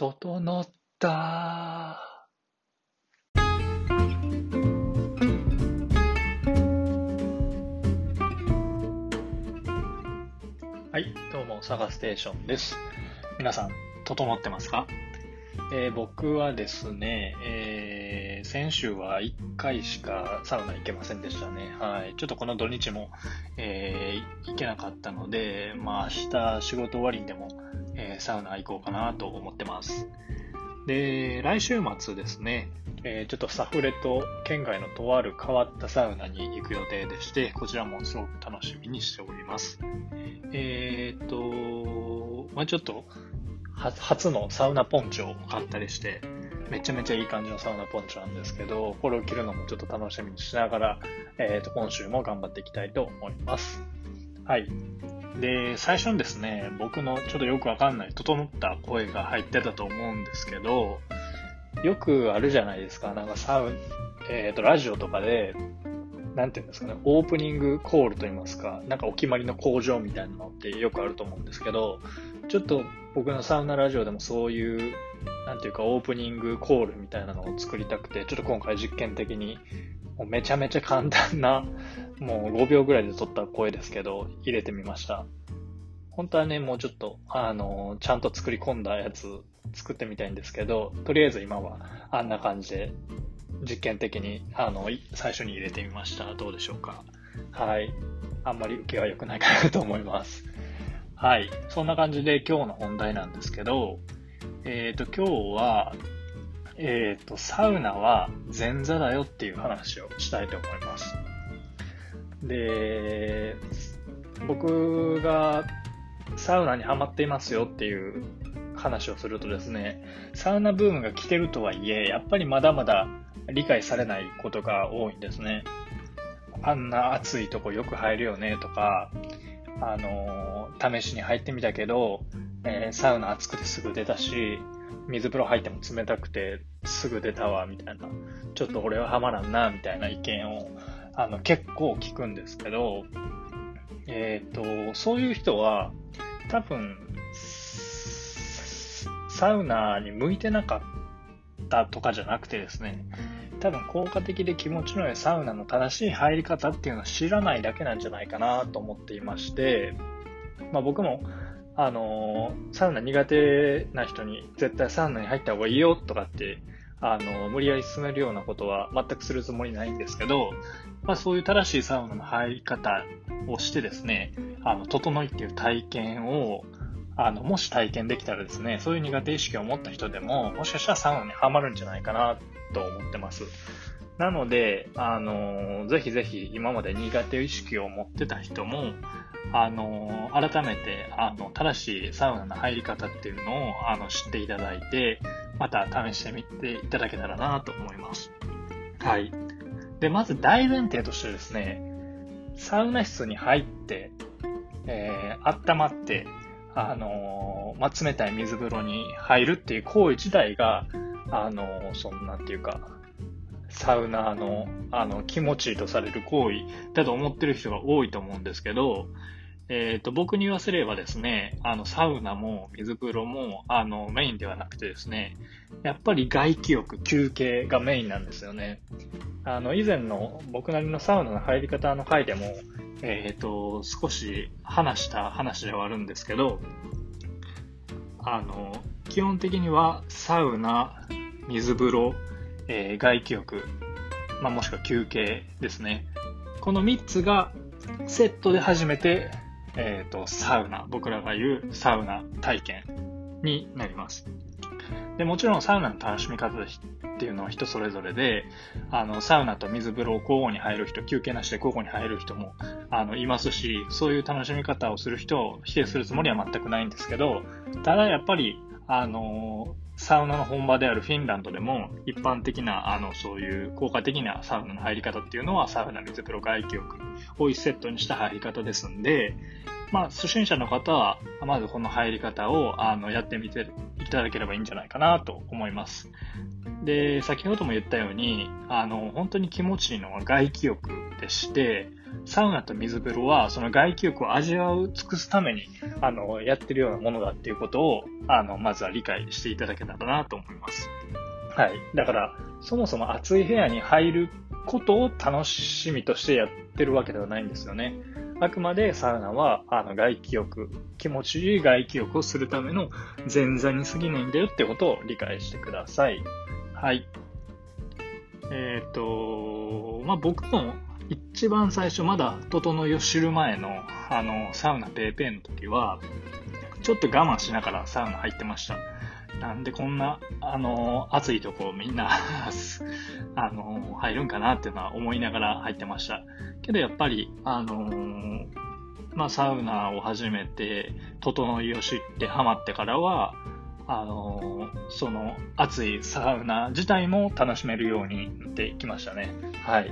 整った。はい、どうも、サガステーションです。皆さん、整ってますか、えー僕はですね、えー先週は1回しかサウナ行けませんでしたね。はい。ちょっとこの土日も、えー行けなかったので、まあ明日仕事終わりにでも、えーサウナ行こうかなと思ってます。で、来週末ですね、えーちょっとサフレと県外のとある変わったサウナに行く予定でして、こちらもすごく楽しみにしております。えーっと、まあちょっと、初のサウナポンチョを買ったりして、めちゃめちゃいい感じのサウナポンチョなんですけど、これを着るのもちょっと楽しみにしながら、えーと、今週も頑張っていきたいと思います。はい。で、最初にですね、僕のちょっとよくわかんない整った声が入ってたと思うんですけど、よくあるじゃないですか。なんかサウン、えっ、と、ラジオとかで、なんていうんですかね、オープニングコールといいますか、なんかお決まりの工場みたいなのってよくあると思うんですけど、ちょっと僕のサウナラジオでもそういう、なんていうかオープニングコールみたいなのを作りたくて、ちょっと今回実験的に、もうめちゃめちゃ簡単な、もう5秒ぐらいで撮った声ですけど、入れてみました。本当はね、もうちょっと、あの、ちゃんと作り込んだやつ作ってみたいんですけど、とりあえず今はあんな感じで実験的に、あの、最初に入れてみました。どうでしょうか。はい。あんまり受けは良くないかなと思います。はい。そんな感じで今日の本題なんですけど、えっ、と、今日は、えっ、と、サウナは前座だよっていう話をしたいと思います。で、僕がサウナにハマっていますよっていう話をするとですね、サウナブームが来てるとはいえ、やっぱりまだまだ理解されないことが多いんですね。あんな暑いとこよく入るよねとか、あの試しに入ってみたけど、えーサウナ暑くてすぐ出たし、水風呂入っても冷たくてすぐ出たわ、みたいな。ちょっと俺はハマらんな、みたいな意見を、あの、結構聞くんですけど、えっ、と、そういう人は、多分、サウナに向いてなかったとかじゃなくてですね、多分効果的で気持ちの良いサウナの正しい入り方っていうのを知らないだけなんじゃないかなと思っていまして、まあ僕も、あのサウナ苦手な人に絶対サウナに入った方がいいよとかって、あの無理やり進めるようなことは全くするつもりないんですけど、まあそういう正しいサウナの入り方をしてですね、あの、整いっていう体験を、あの、もし体験できたらですね、そういう苦手意識を持った人でも、もしかしたらサウナにはまるんじゃないかなと思ってます。なので、あの、ぜひぜひ今まで苦手意識を持ってた人も、あの、改めて、あの、正しいサウナの入り方っていうのを、あの、知っていただいて、また試してみていただけたらなと思います。はい。で、まず大前提としてですね、サウナ室に入って、えー、温まって、あのーまあ、冷たい水風呂に入るっていう行為自体が、あのーそんなんていうか、サウナの、あの、気持ちいいとされる行為だと思ってる人が多いと思うんですけど、えっ、と、僕に言わせればですね、あの、サウナも水風呂も、あの、メインではなくてですね、やっぱり外気浴、休憩がメインなんですよね。あの、以前の僕なりのサウナの入り方の回でも、えっ、と、少し話した話ではあるんですけど、あの、基本的にはサウナ、水風呂、えー外気浴、まあ、もしくは休憩ですね。この3つがセットで初めて、えっ、と、サウナ、僕らが言うサウナ体験になります。で、もちろんサウナの楽しみ方っていうのは人それぞれで、あの、サウナと水風呂を交互に入る人、休憩なしで交互に入る人も、あの、いますし、そういう楽しみ方をする人を否定するつもりは全くないんですけど、ただやっぱり、あの、サウナの本場であるフィンランドでも、一般的な、あの、そういう効果的なサウナの入り方っていうのは、サウナ、水風呂、外気浴を一セットにした入り方ですんで、まあ、初心者の方は、まずこの入り方を、あの、やってみていただければいいんじゃないかなと思います。で、先ほども言ったように、あの、本当に気持ちいいのは外気浴でして、サウナと水風呂は、その外気浴を味わう尽くすために、あの、やってるようなものだっていうことを、あの、まずは理解していただけたらなと思います。はい。だから、そもそも暑い部屋に入ることを楽しみとしてやってるわけではないんですよね。あくまでサウナは、あの、外気浴、気持ちいい外気浴をするための前座に過ぎないんだよってことを理解してください。はい。えっ、ー、と、まあ、僕も一番最初まだ整いを知る前の、あの、サウナペーペーの時は、ちょっと我慢しながらサウナ入ってました。なんでこんな、あの、暑いとこみんな あの、入るんかなっていうのは思いながら入ってました。けどやっぱり、あのまあ、サウナを始めて、整いを知ってハマってからは、あのその暑いサウナ自体も楽しめるようになってきましたね。はい。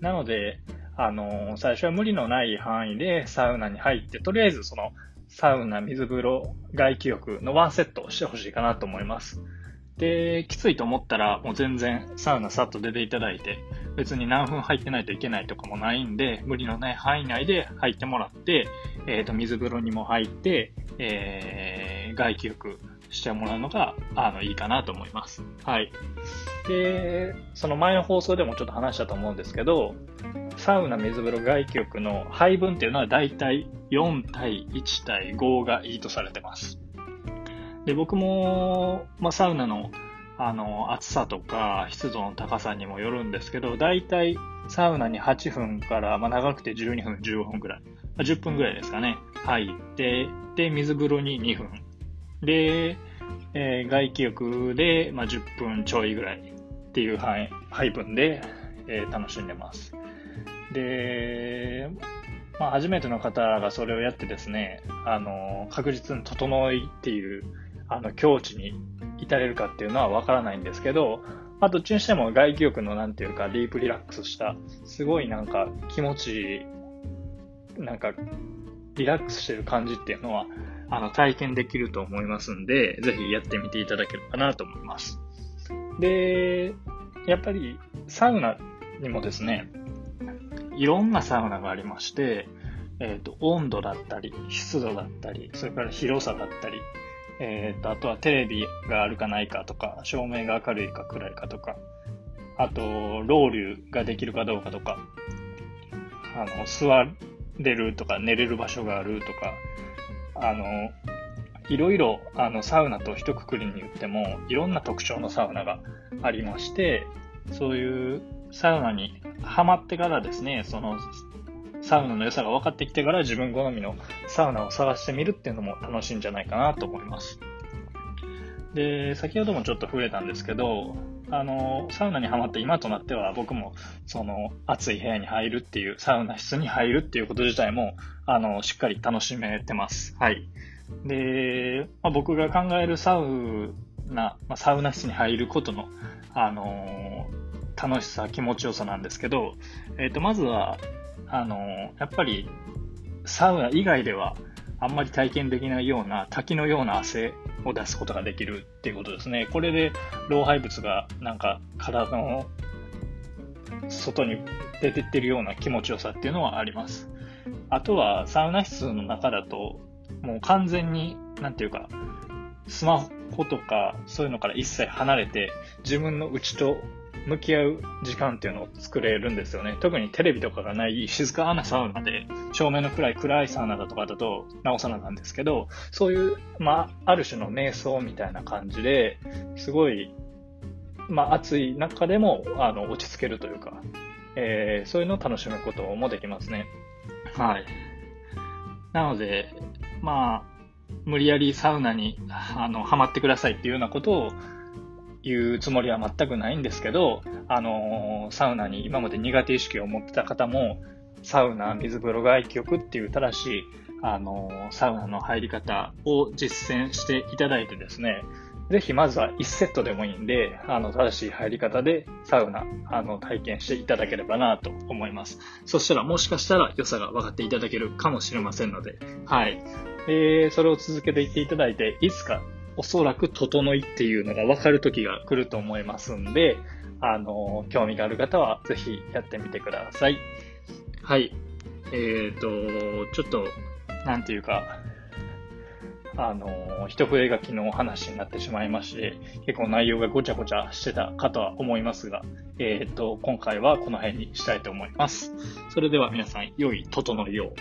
なので、あの最初は無理のない範囲でサウナに入って、とりあえずそのサウナ、水風呂、外気浴のワンセットをしてほしいかなと思います。で、きついと思ったら、もう全然サウナさっと出ていただいて、別に何分入ってないといけないとかもないんで、無理のない範囲内で入ってもらって、えっ、ー、と、水風呂にも入って、えー、外気浴してもらうのが、あの、いいかなと思います。はい。で、その前の放送でもちょっと話したと思うんですけど、サウナ、水風呂、外気浴の配分っていうのはだいたい4対1対5がいいとされてます。で、僕も、まあ、サウナの、あの、暑さとか湿度の高さにもよるんですけど、だいたいサウナに8分から、まあ、長くて12分、15分くらい、ま、10分くらいですかね、入って、で、水風呂に2分。で、えー、外気浴で、まあ、10分ちょいぐらいっていう配分で、えー、楽しんでます。で、まあ、初めての方がそれをやってですね、あの、確実に整いっていう、あの、境地に至れるかっていうのはわからないんですけど、まあ、どっちにしても外気浴のなんていうか、ディープリラックスした、すごいなんか気持ちいい、なんか、リラックスしてる感じっていうのは、あの、体験できると思いますんで、ぜひやってみていただければなと思います。で、やっぱり、サウナにもですね、いろんなサウナがありまして、えっ、ー、と、温度だったり、湿度だったり、それから広さだったり、えっ、ー、と、あとはテレビがあるかないかとか、照明が明るいか暗いかとか、あと、ロウリュができるかどうかとか、あの、座れるとか寝れる場所があるとか、あの、いろいろ、あの、サウナと一括りに言っても、いろんな特徴のサウナがありまして、そういうサウナにハマってからですね、その、サウナの良さが分かってきてから自分好みのサウナを探してみるっていうのも楽しいんじゃないかなと思います。で、先ほどもちょっと触れたんですけど、あの、サウナにハマって今となっては僕も、その、暑い部屋に入るっていう、サウナ室に入るっていうこと自体も、あの、しっかり楽しめてます。はい。で、まあ、僕が考えるサウナ、まあ、サウナ室に入ることの、あの楽しさ、気持ちよさなんですけど、えっ、ー、と、まずは、あの、やっぱり、サウナ以外では、あんまり体験できないような滝のような汗を出すことができるっていうことですね。これで老廃物がなんか体の外に出てってるような気持ちよさっていうのはあります。あとはサウナ室の中だともう完全に何て言うかスマホとかそういうのから一切離れて自分の内と向き合う時間っていうのを作れるんですよね。特にテレビとかがない静かなサウナで、照明の暗い暗いサウナだとかだと、なおさらなんですけど、そういう、まあ、ある種の瞑想みたいな感じで、すごい、まあ、暑い中でも、あの、落ち着けるというか、えー、そういうのを楽しむこともできますね。はい。なので、まあ、無理やりサウナに、あの、ハマってくださいっていうようなことを、言うつもりは全くないんですけど、あのー、サウナに今まで苦手意識を持ってた方も、サウナ、水風呂外気浴っていう正しい、あのー、サウナの入り方を実践していただいてですね、ぜひまずは1セットでもいいんで、あの、正しい入り方でサウナ、あの、体験していただければなと思います。そしたらもしかしたら良さが分かっていただけるかもしれませんので、はい。えー、それを続けていっていただいて、いつかおそらく整いっていうのが分かる時が来ると思いますんで、あの、興味がある方はぜひやってみてください。はい。えっ、と、ちょっと、なんていうか、あの、一筆書きの話になってしまいまして、結構内容がごちゃごちゃしてたかとは思いますが、えっ、と、今回はこの辺にしたいと思います。それでは皆さん、良い整いを。